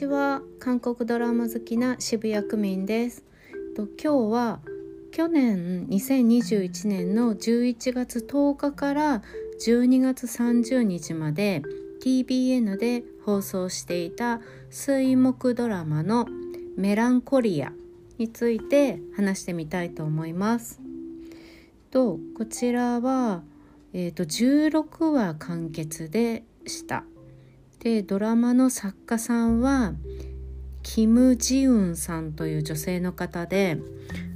ちは韓国ドラマ好きな渋谷区民です。今日は去年2021年の11月10日から12月30日まで TBN で放送していた水木ドラマのメランコリアについて話してみたいと思います。とこちらは、えーと、16話完結でした。でドラマの作家さんはキム・ジウンさんという女性の方で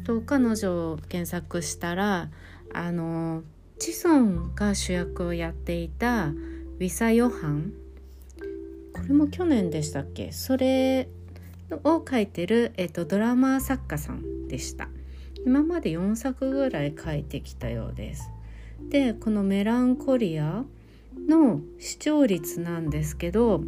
と彼女を検索したらあのチソンが主役をやっていたウィサ・ヨハン。これも去年でしたっけ？それを書いてる、えっと、ドラマ作家さんでした。今まで4作ぐらい書いてきたようです。でこの「メランコリア」の視聴率なんですけど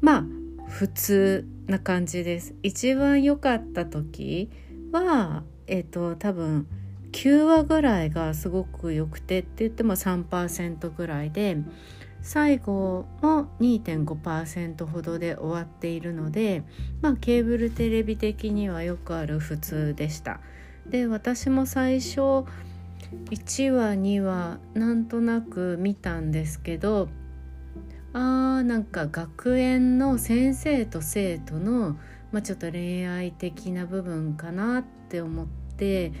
まあ普通な感じです。一番良かった時はえっ、と多分9話ぐらいがすごく良くてって言っても3%ぐらいで最後も2.5%ほどで終わっているのでまあケーブルテレビ的にはよくある普通でした。で私も最初1話2話なんとなく見たんですけどあーなんか学園の先生と生徒の、まあ、ちょっと恋愛的な部分かなって思って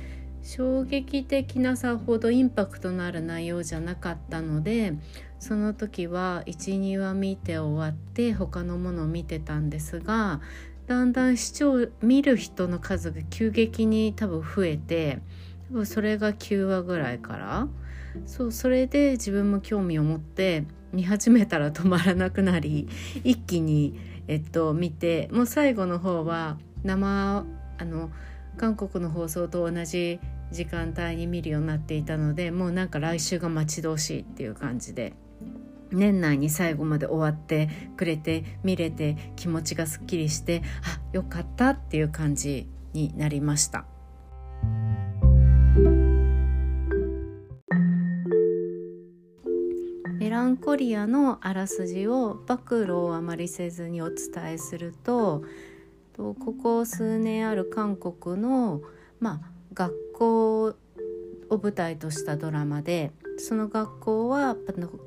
衝撃的なさほどインパクトのある内容じゃなかったのでその時は12話見て終わって他のものを見てたんですがだんだん視聴見る人の数が急激に多分増えて多分それが9話ぐらいからそうそれで自分も興味を持って見始めたら止まらなくなり一気に、えっと、見てもう最後の方は生あの韓国の放送と同じ時間帯に見るようになっていたのでもうなんか来週が待ち遠しいっていう感じで年内に最後まで終わってくれて見れて気持ちがすっきりしてあよかったっていう感じになりました。ンコリアのあらすじを暴露をあまりせずにお伝えするとここ数年ある韓国の、まあ、学校を舞台としたドラマでその学校は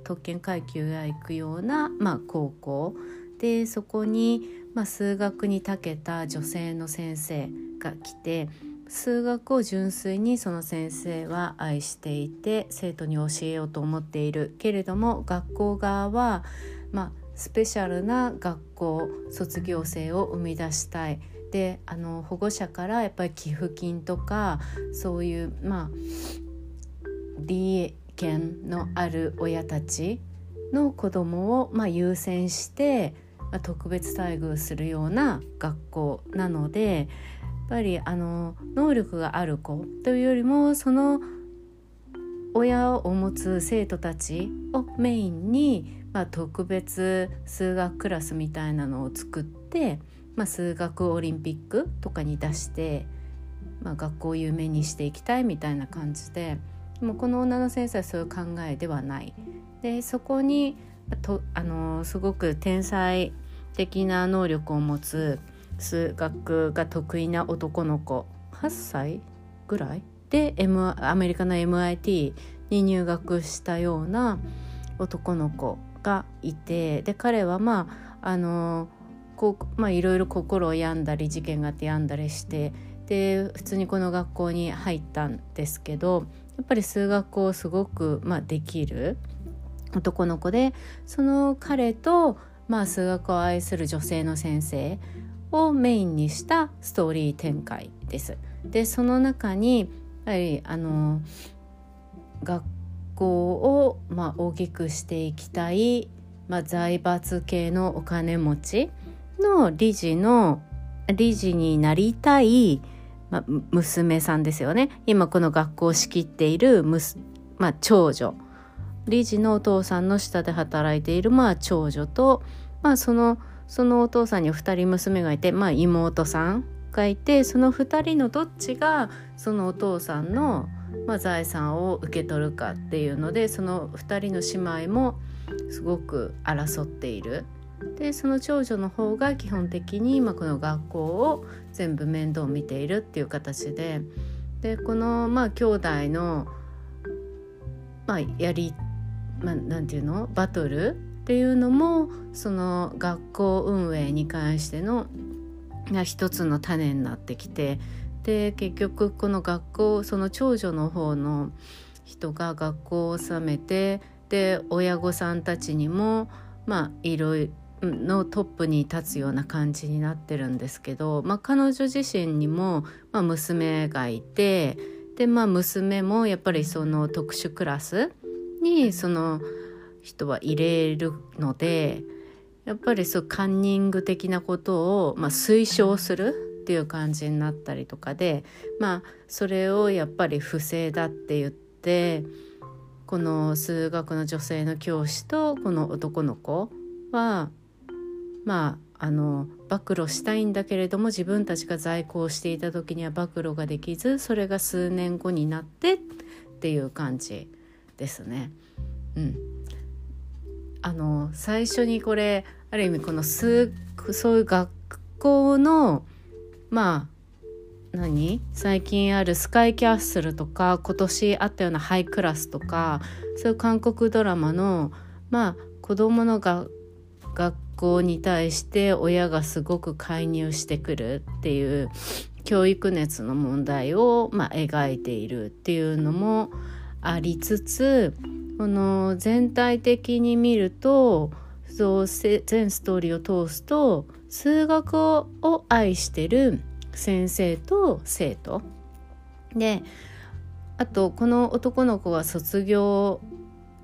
特権階級が行くような、まあ、高校。でそこに、まあ、数学に長けた女性の先生が来て数学を純粋にその先生は愛していて生徒に教えようと思っているけれども学校側は、まあ、スペシャルな学校卒業生を生み出したい。であの保護者からやっぱり寄付金とかそういうまあ利権のある親たちの子供をまあ優先して、特別待遇するような学校なのでぱりあの能力がある子というよりもその親を持つ生徒たちをメインに、まあ、特別数学クラスみたいなのを作って、まあ、数学オリンピックとかに出して、まあ、学校を有名にしていきたいみたいな感じで。もうこの女の先生はそういう考えではない。でそこにとあのすごく天才的な能力を持つ数学が得意な男の子。8歳ぐらい？で、M、アメリカの MIT に入学したような男の子がいてで彼はまああのこうまあいろいろ心を病んだり事件があって病んだりしてで普通にこの学校に入ったんですけどやっぱり数学をすごく、まあ、できる男の子でその彼と、まあ、数学を愛する女性の先生をメインにしたストーリー展開です。でその中にやはりあの学校を、まあ、大きくしていきたい、まあ、財閥系のお金持ちの理事の理事になりたいまあ、娘さんですよね今この学校を仕切っているむす、まあ、長女理事のお父さんの下で働いている、まあ、長女と、まあ、そのそのお父さんに2人娘がいて、まあ、妹さんがいてその2人のどっちがそのお父さんの、まあ、財産を受け取るかっていうのでその2人の姉妹もすごく争っている。でその長女の方が基本的に、まあ、この学校を全部面倒を見ているっていう形ででこのまあ兄弟の、まあ、やり、まあ、なんていうの？バトルっていうのもその学校運営に関しての一つの種になってきてで結局この学校その長女の方の人が学校を収めてで親御さんたちにもまあいろいろのトップに立つような感じになってるんですけど、まあ、彼女自身にも、まあ、娘がいてで、まあ、娘もやっぱりその特殊クラスにその人は入れるのでやっぱりそうカンニング的なことを、まあ、推奨するっていう感じになったりとかでまあそれをやっぱり不正だって言ってこの数学の女性の教師とこの男の子はまああの暴露したいんだけれども自分たちが在校していた時には暴露ができずそれが数年後になってっていう感じですね。うん、あの最初にこれある意味この数そういう学校のまあ何？最近あるスカイキャッスルとか今年あったようなハイクラスとかそういう韓国ドラマのまあ子供のが学校に対して親がすごく介入してくるっていう教育熱の問題を、まあ、描いているっていうのもありつつこの全体的に見るとそう全ストーリーを通すと数学を愛してる先生と生徒。であとこの男の子は卒業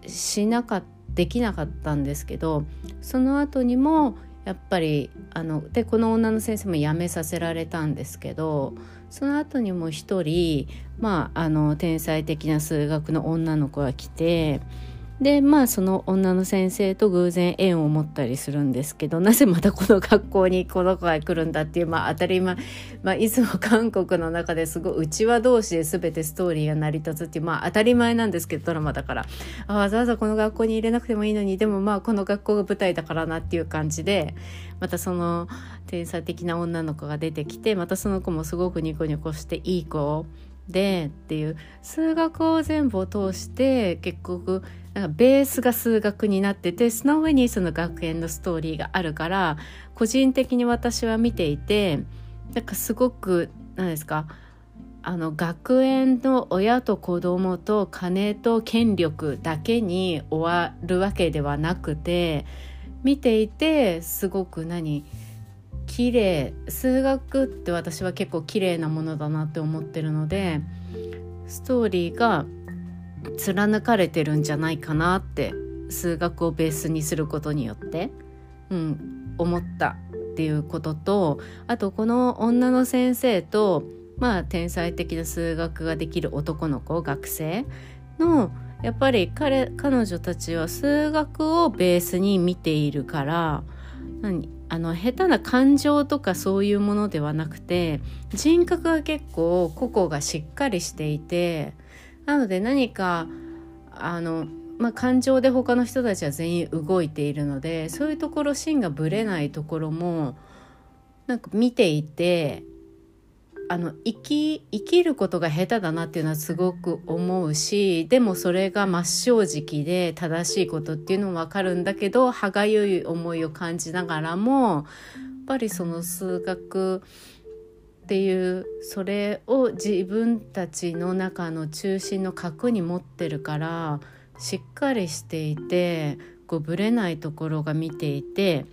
しなかできなかったんですけどその後にもやっぱりあのでこの女の先生も辞めさせられたんですけどその後にも一人まああの天才的な数学の女の子が来てでまあその女の先生と偶然縁を持ったりするんですけどなぜまたこの学校にこの子が来るんだっていうまあ当たり前、まあ、いつも韓国の中ですごいうちわ同士で全てストーリーが成り立つっていうまあ当たり前なんですけどドラマだから。あわざわざこの学校に入れなくてもいいのに。でもまあこの学校が舞台だからなっていう感じでまたその天才的な女の子が出てきてまたその子もすごくニコニコしていい子でっていう数学を全部を通して結局ベースが数学になっててその上にその学園のストーリーがあるから個人的に私は見ていてなんかすごく何ですかあの学園の親と子供と金と権力だけに終わるわけではなくて見ていてすごく何綺麗数学って私は結構綺麗なものだなって思ってるのでストーリーが貫かれてるんじゃないかなって数学をベースにすることによって、うん、思ったっていうこととあとこの女の先生とまあ天才的な数学ができる男の子学生のやっぱり彼彼女たちは数学をベースに見ているから何あの下手な感情とかそういうものではなくて人格が結構個々がしっかりしていてなので何かあの、まあ、感情で他の人たちは全員動いているのでそういうところ芯がぶれないところもなんか見ていてあの生き生きることが下手だなっていうのはすごく思うしでもそれが真っ正直で正しいことっていうのも分かるんだけど歯がゆい思いを感じながらもやっぱりその数学っていうそれを自分たちの中の中心の核に持ってるからしっかりしていてこうぶれないところが見ていて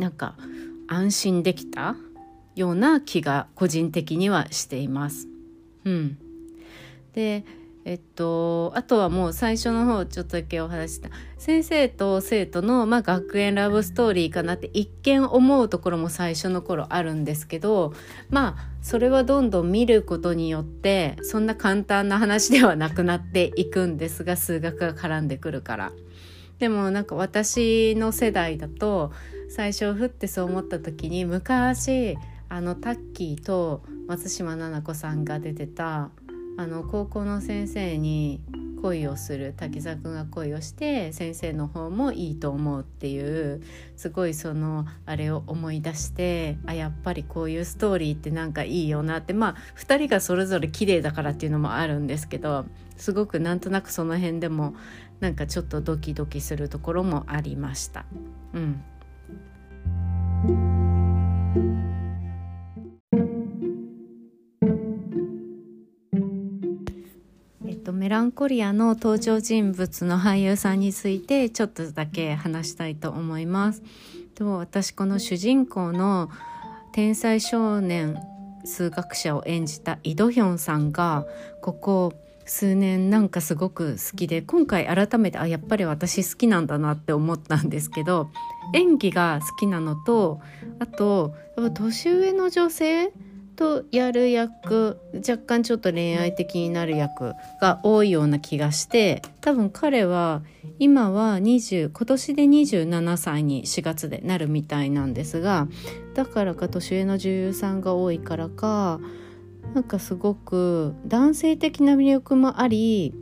なんか安心できたような気が個人的にはしています。うん、でえっと、あとはもう最初の方ちょっとだけお話した先生と生徒の、まあ、学園ラブストーリーかなって一見思うところも最初の頃あるんですけどまあそれはどんどん見ることによってそんな簡単な話ではなくなっていくんですが数学が絡んでくるから。でもなんか私の世代だと最初ふってそう思った時に昔あのタッキーと松島菜々子さんが出てたあの高校の先生に恋をする滝沢君が恋をして先生の方もいいと思うっていうすごいそのあれを思い出してあやっぱりこういうストーリーってなんかいいよなってまあ2人がそれぞれ綺麗だからっていうのもあるんですけどすごくなんとなくその辺でもなんかちょっとドキドキするところもありました。うんメランコリアの登場人物の俳優さんについてちょっとだけ話したいと思います。と私この主人公の天才少年数学者を演じたイ・ドヒョンさんがここ数年なんかすごく好きで今回改めてあやっぱり私好きなんだなって思ったんですけど演技が好きなのとあと年上の女性とやる役若干ちょっと恋愛的になる役が多いような気がして多分彼は今は20今年で27歳に4月でなるみたいなんですがだからか年上の女優さんが多いからかなんかすごく男性的な魅力もあり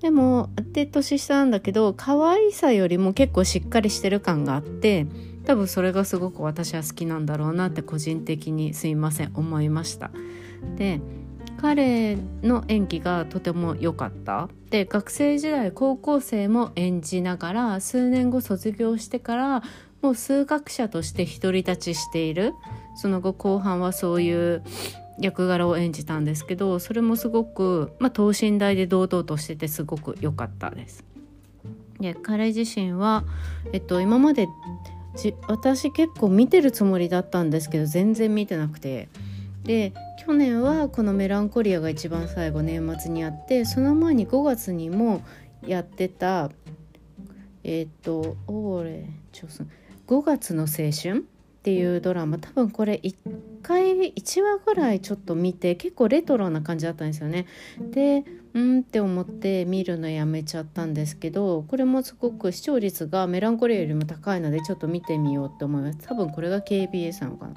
でもで年下なんだけど可愛さよりも結構しっかりしてる感があって多分それがすごく私は好きなんだろうなって個人的にすいません思いました。で彼の演技がとても良かった。で学生時代高校生も演じながら数年後卒業してからもう数学者として独り立ちしている。その後後半はそういう役柄を演じたんですけどそれもすごく、まあ、等身大で堂々としててすごく良かったです。で彼自身は、えっと、今まで私結構見てるつもりだったんですけど全然見てなくてで去年はこの「メランコリア」が一番最後年末にやってその前に5月にもやってたえっ、と「オーレ5月の青春」っていうドラマ多分これ1回1話ぐらいちょっと見て結構レトロな感じだったんですよね。でうんって思って見るのやめちゃったんですけどこれもすごく視聴率がメランコリアよりも高いのでちょっと見てみようって思います。多分これが KBS なのかな。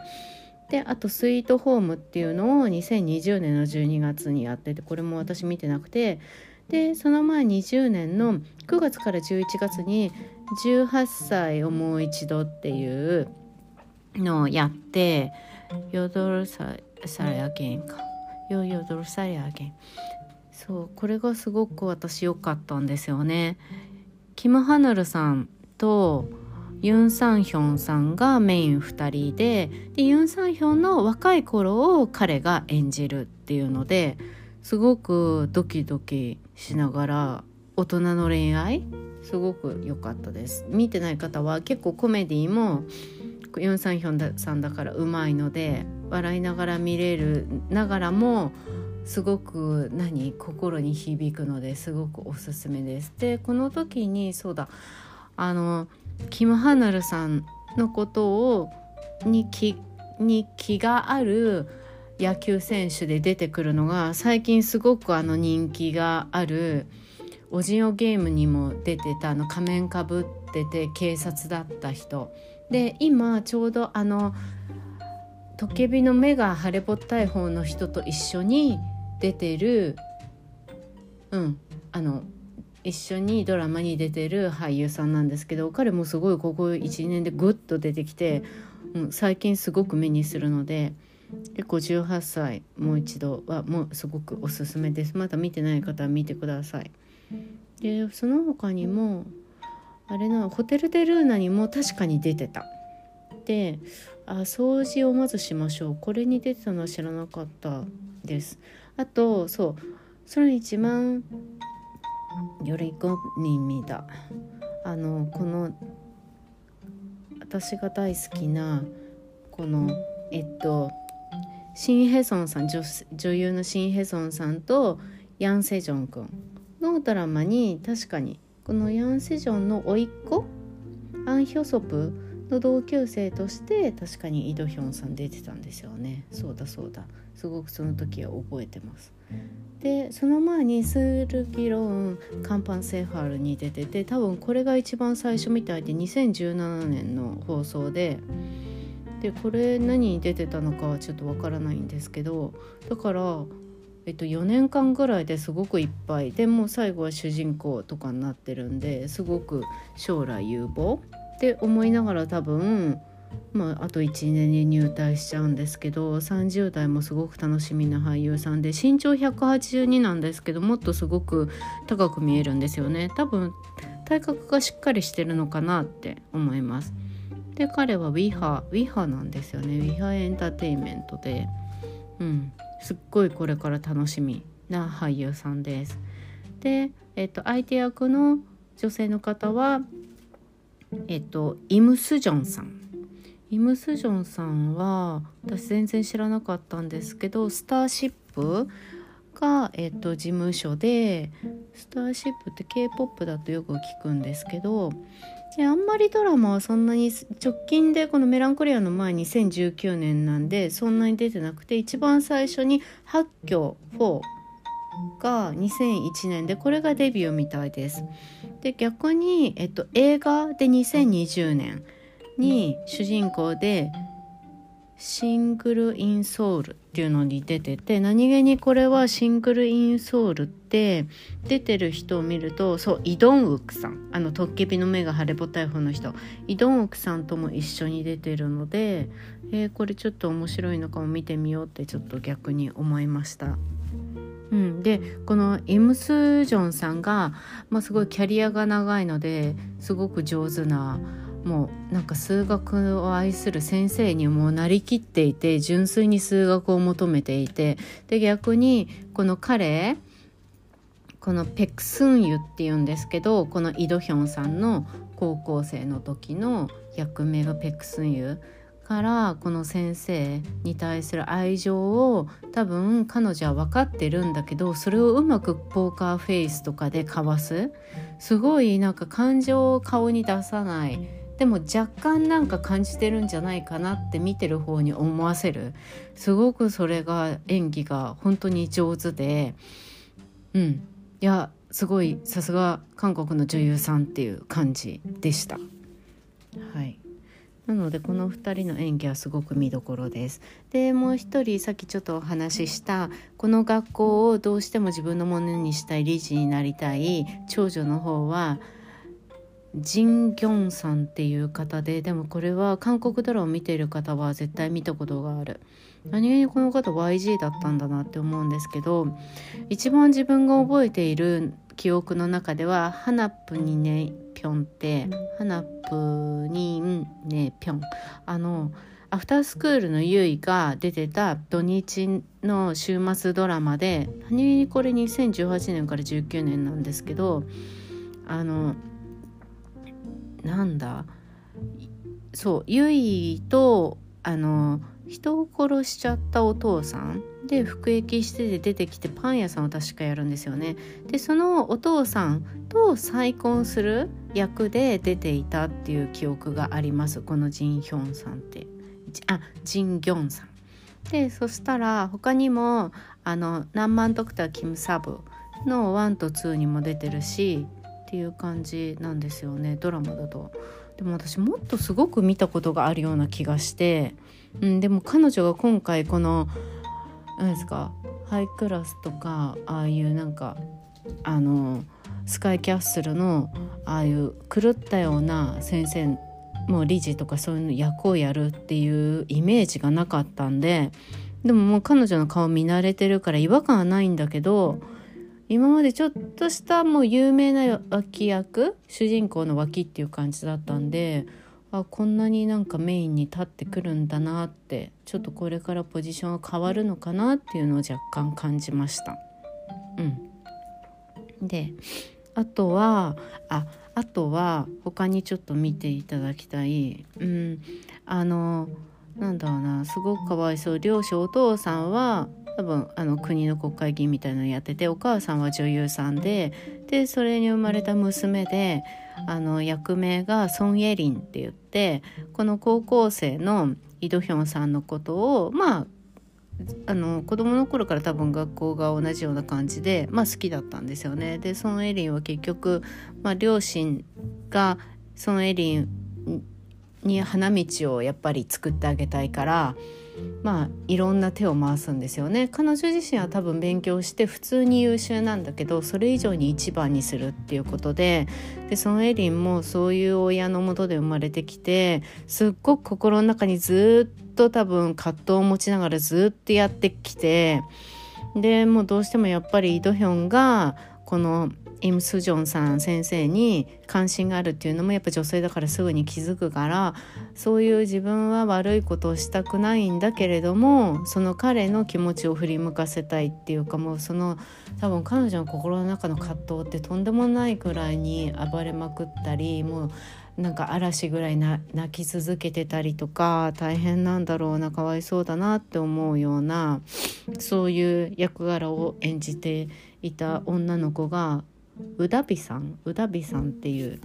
であと「スイートホーム」っていうのを2020年の12月にやっててこれも私見てなくて。でその前20年の9月から11月に「18歳をもう一度」っていうのをやって「ヨドルササリアゲンか「ヨヨドルサリアゲン」そうこれがすごく私良かったんですよね。キム・ハヌルさんとユン・サンヒョンさんがメイン2人ででユン・サンヒョンの若い頃を彼が演じるっていうのですごくドキドキしながら大人の恋愛すごく良かったです見てない方は結構コメディもユン・サンヒョンさんだからうまいので笑いながら見れるながらもすごく何？心に響くのですごくおすすめです。でこの時にそうだ。あのキム・ハナルさんのことをに気に気がある野球選手で出てくるのが最近すごくあの人気があるオジオゲームにも出てたあの仮面かぶってて警察だった人。で今ちょうどあのトケビの目が腫れぼったい方の人と一緒に出てるうんあの一緒にドラマに出てる俳優さんなんですけど彼もすごいここ1年でグッと出てきて、うん、最近すごく目にするので結構18歳もう一度はもうすごくおすすめです。まだ見てない方は見てください。でその他にもあれなホテル・デ・ルーナにも確かに出てた。であ掃除をまずしましょう。これに出てたのは知らなかったです。あとそう。それ一番よりごに見た。あのこの私が大好きなこのえっとシン・ヘソンさん女女優のシン・ヘソンさんとヤン・セジョン君のドラマに確かにこのヤン・セジョンの甥っ子？アン・ヒョソプの同級生として確かにイ・ドヒョンさん出てたんですよね。そうだそうだ。すごくその時は覚えてます。でその前にスルギローンカンパンセーファールに出てて多分これが一番最初みたいで2017年の放送で。でこれ何に出てたのかはちょっとわからないんですけどだからえっと、4年間ぐらいですごくいっぱい。でもう最後は主人公とかになってるんですごく将来有望。って思いながら多分まあ、あと1年に入隊しちゃうんですけど30代もすごく楽しみな俳優さんで身長182なんですけどもっとすごく高く見えるんですよね。多分体格がしっかりしてるのかなって思います。で彼はウィハウィハなんですよね。ウィハエンターテインメントで。うん。すっごいこれから楽しみな俳優さんです。で、えっと、相手役の女性の方は、えっと、イム・スジョンさん。イム・スジョンさんは私全然知らなかったんですけどスターシップが、えっと、事務所でスターシップって k p o p だとよく聞くんですけどであんまりドラマはそんなに直近でこの「メランコリア」の前2019年なんでそんなに出てなくて一番最初に「八挙4」が2001年でこれがデビューみたいです。で逆に、えっと、映画で2020年に主人公でシングルインソウルっていうのに出てて何気にこれはシングルインソウルって出てる人を見るとそうイ・ドンウクさんあのトッケビの目が腫れぼったい方の人イ・ドンウクさんとも一緒に出てるので、えー、これちょっと面白いのかも見てみようってちょっと逆に思いました。うん、でこのイムスジョンさんが、まあ、すごいキャリアが長いのですごく上手なもうなんか数学を愛する先生にもなりきっていて純粋に数学を求めていてで逆にこの彼このペクスンユっていうんですけどこのイドヒョンさんの高校生の時の役名がペクスンユ。からこの先生に対する愛情を多分彼女は分かってるんだけどそれをうまくポーカーフェイスとかでかわす。すごいなんか感情を顔に出さない。でも若干なんか感じてるんじゃないかなって見てる方に思わせる。すごくそれが演技が本当に上手で。うん。いやすごいさすが韓国の女優さんっていう感じでした。はい。なのでこの2人の演技はすごく見どころです。でもう一人さっきちょっとお話ししたこの学校をどうしても自分のものにしたい理事になりたい長女の方はジン・ギョンさんっていう方ででもこれは韓国ドラマを見ている方は絶対見たことがある何気にこの方 YG だったんだなって思うんですけど一番自分が覚えている記憶の中では「ハナプにねぴょん」って「ハナプにねぴょん」あのアフタースクールのゆいが出てた土日の週末ドラマで何にこれ2018年から19年なんですけどあのなんだそうゆいとあの人を殺しちゃったお父さんで服役してて出てきてパン屋さんを確かやるんですよね。でそのお父さんと再婚する役で出ていたっていう記憶がありますこのジン・ヒョンさんってあジン・ギョンさん。でそしたら他にもあの「何万ドクターキム・サブ」の1と2にも出てるしっていう感じなんですよねドラマだと。でも私もっとすごく見たことがあるような気がして、うん、でも彼女が今回この何ですか？ハイクラスとかああいうなんかあのスカイキャッスルのああいう狂ったような先生もう理事とかそういうの役をやるっていうイメージがなかったんででももう彼女の顔見慣れてるから違和感はないんだけど今までちょっとしたもう有名な脇役主人公の脇っていう感じだったんであこんなになんかメインに立ってくるんだなってちょっとこれからポジションが変わるのかなっていうのを若干感じました。うん、であとはああとは他にちょっと見ていただきたい、うん、あのなんだろうなすごくかわいそう。両親お父さんは多分あの国の国会議員みたいなのやっててお母さんは女優さんででそれに生まれた娘であの役名がソン・エリンって言ってこの高校生のイ・ドヒョンさんのことをまああの子供の頃から多分学校が同じような感じで、まあ、好きだったんですよね。でソン・エリンは結局、まあ、両親がソン・エリンに花道をやっぱり作ってあげたいからまあいろんな手を回すんですよね。彼女自身は多分勉強して普通に優秀なんだけどそれ以上に一番にするっていうことででそのエリンもそういう親のもとで生まれてきてすっごく心の中にずっと多分葛藤を持ちながらずっとやってきてでもうどうしてもやっぱりイ・ドヒョンがこのイム・スジョンさん先生に関心があるっていうのもやっぱ女性だからすぐに気づくからそういう自分は悪いことをしたくないんだけれどもその彼の気持ちを振り向かせたいっていうかもうその多分彼女の心の中の葛藤ってとんでもないくらいに暴れまくったりもうなんか嵐ぐらい泣き続けてたりとか大変なんだろうなかわいそうだなって思うようなそういう役柄を演じていた女の子がうだびさんうだびさんっていう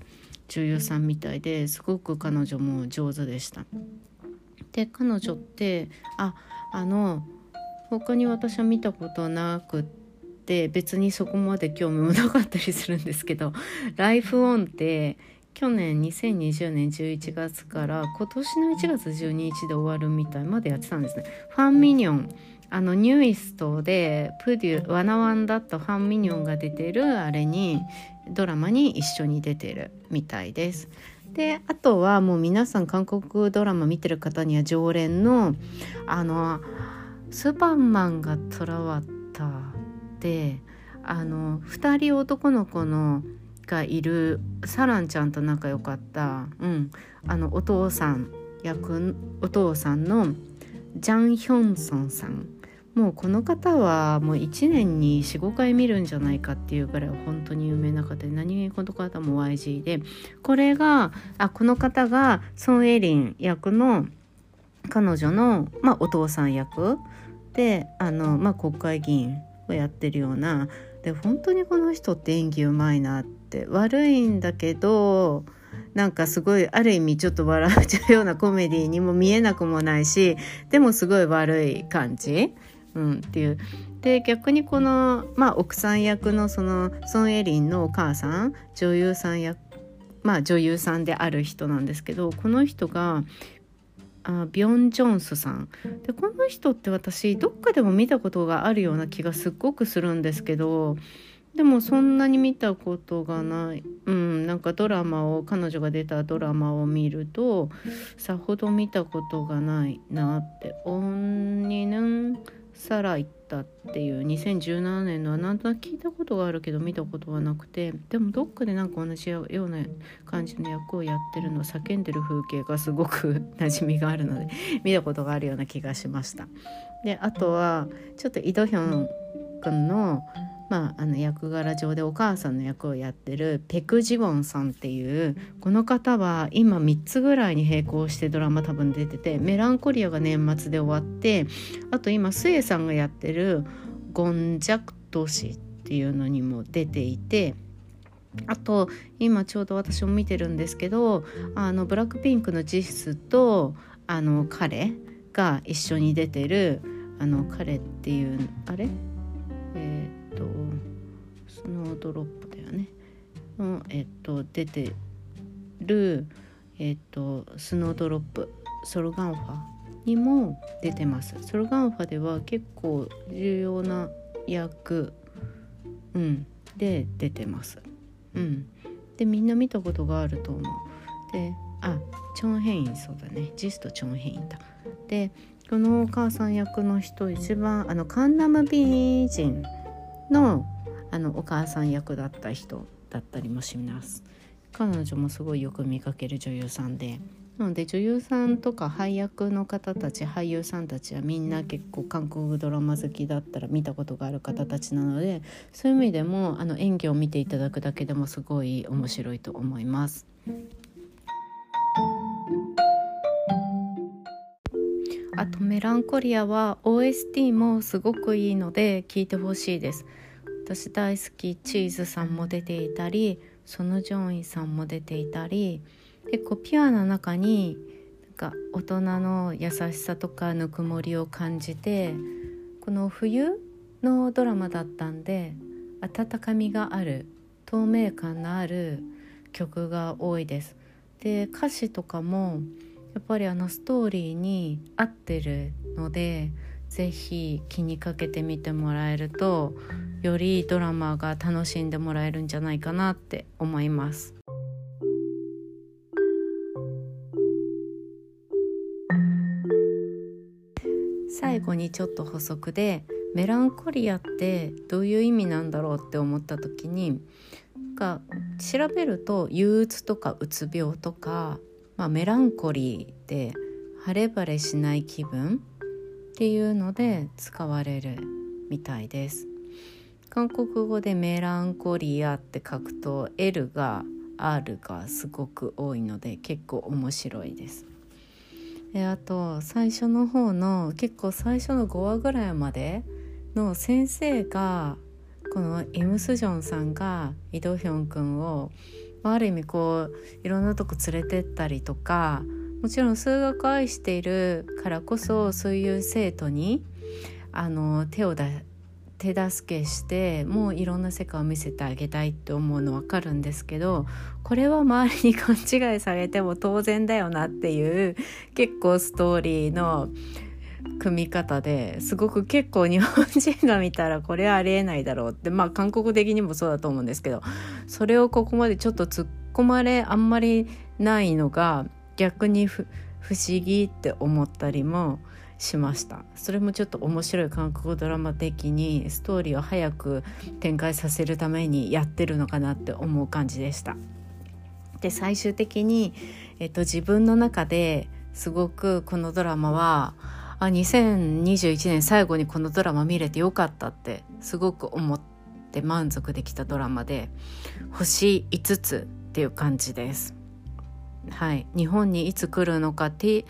女優さんみたいですごく彼女も上手でした。で彼女ってああの他に私は見たことなくって別にそこまで興味もなかったりするんですけど「ライフオンって去年2020年11月から今年の1月12日で終わるみたいまでやってたんですね。ファンミニョンあのニューイストでプデュワナワンだったファン・ミニョンが出てるあれにドラマに一緒に出てるみたいです。であとはもう皆さん韓国ドラマ見てる方には常連のあのスーパーマンが囚わったであの2人男の子のがいる。サランちゃんと仲良かった、うん、あのお父さん役お父さんのジャン・ヒョンソンさんもうこの方はもう1年に45回見るんじゃないかっていうぐらい本当に有名な方で何気にこの方も YG でこれがあこの方がソン・エリン役の彼女の、まあ、お父さん役であの、まあ、国会議員をやってるようなで本当にこの人って演技うまいなって悪いんだけどなんかすごいある意味ちょっと笑っちゃうようなコメディにも見えなくもないしでもすごい悪い感じ、うん、っていう。で逆にこの、まあ、奥さん役のそのソン・エリンのお母さん女優さん役まあ女優さんである人なんですけどこの人があビョン・ジョンスさん。でこの人って私どっかでも見たことがあるような気がすっごくするんですけどでもそんなに見たことがない。うんなんかドラマを彼女が出たドラマを見るとさほど見たことがないなって「オンニヌンサラ行った」っていう2017年のはなんとなく聞いたことがあるけど見たことはなくてでもどっかでなんか同じような感じの役をやってるの叫んでる風景がすごく馴染みがあるので見たことがあるような気がしました。であとはちょっとイ・ドヒョン君のまあ、あの役柄上でお母さんの役をやってるペク・ジゴンさんっていうこの方は今3つぐらいに並行してドラマ多分出ててメランコリアが年末で終わってあと今スエさんがやってるゴンジャクト氏っていうのにも出ていてあと今ちょうど私も見てるんですけどあのブラックピンクのジスとあの彼が一緒に出てるあの彼っていうあれ？えーとスノードロップだよね。のえっと出てるえっとスノードロップ。ソルガンファにも出てます。ソルガンファでは結構重要な役。うん。で出てます。うん。でみんな見たことがあると思う。であチョン・ヘインそうだね。ジスト・チョン・ヘインだ。でこのお母さん役の人一番あのカンナム美人のあのお母さん役だった人だったりもします。彼女もすごいよく見かける女優さんで。なので女優さんとか配役の方たち俳優さんたちはみんな結構韓国ドラマ好きだったら見たことがある方たちなのでそういう意味でもあの演技を見ていただくだけでもすごい面白いと思います。あとメランコリアは OST もすごくいいので聞いてほしいです。私大好きチーズさんも出ていたりソノジョンイさんも出ていたり結構ピュアな中になんか大人の優しさとかぬくもりを感じてこの冬のドラマだったんで温かみがある透明感のある曲が多いです。で歌詞とかもやっぱりあのストーリーに合ってるので是非気にかけてみてもらえるとよりドラマが楽しんでもらえるんじゃないかなって思います。最後にちょっと補足でメランコリアってどういう意味なんだろうって思った時にが調べると憂鬱とかうつ病とか、まあ、メランコリーって晴れ晴れしない気分っていうので使われるみたいです。韓国語でメランコリアって書くと L が R がすごく多いので結構面白いです。であと最初の方の結構最初の5話ぐらいまでの先生がこのイム・スジョンさんがイ・ドヒョン君をある意味こういろんなとこ連れてったりとかもちろん数学を愛しているからこそそういう生徒にあの手を出手助けしてもういろんな世界を見せてあげたいって思うの分かるんですけどこれは周りに勘違いされても当然だよなっていう結構ストーリーの組み方ですごく結構日本人が見たらこれはありえないだろうってまあ韓国的にもそうだと思うんですけどそれをここまでちょっと突っ込まれあんまりないのが逆に不思議って思ったりもしましたそれもちょっと面白い韓国ドラマ的にストーリーを早く展開させるためにやってるのかなって思う感じでした。で最終的に、えっと、自分の中ですごくこのドラマはあ2021年最後にこのドラマ見れてよかったってすごく思って満足できたドラマで星5つっていう感じです。はい、日本にいつ来るのかって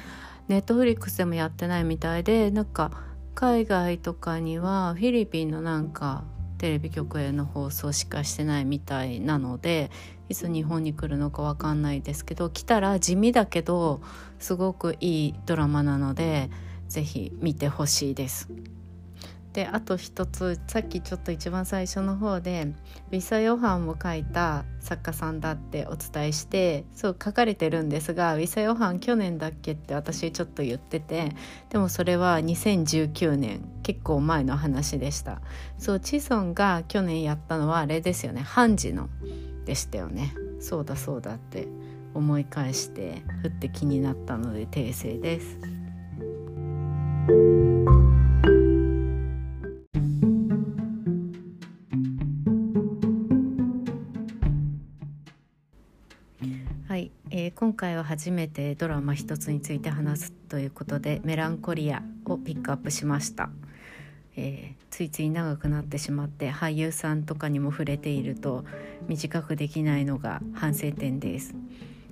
ネットフリックスでもやってないみたいでなんか海外とかにはフィリピンのなんかテレビ局への放送しかしてないみたいなのでいつ日本に来るのか分かんないですけど来たら地味だけどすごくいいドラマなのでぜひ見てほしいです。であと一つさっきちょっと一番最初の方でウィサ・ヨハンを書いた作家さんだってお伝えしてそう書かれてるんですがウィサ・ヨハン去年だっけって私ちょっと言っててでもそれは2019年結構前の話でしたそうチソンが去年やったのはあれですよねハンジのでしたよねそうだそうだって思い返してふって気になったので訂正です。今回は初めてドラマ一つについて話すということで「メランコリア」をピックアップしました、えー、ついつい長くなってしまって俳優さんとかにも触れていると短くできないのが反省点です、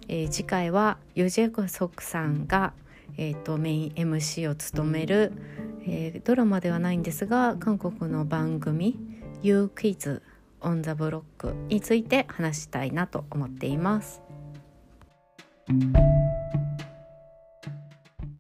えー、次回はユジェクソクさんがえーと、メイン MC を務める、えー、ドラマではないんですが韓国の番組「You Quiz on the Block」について話したいなと思っています。Thank you.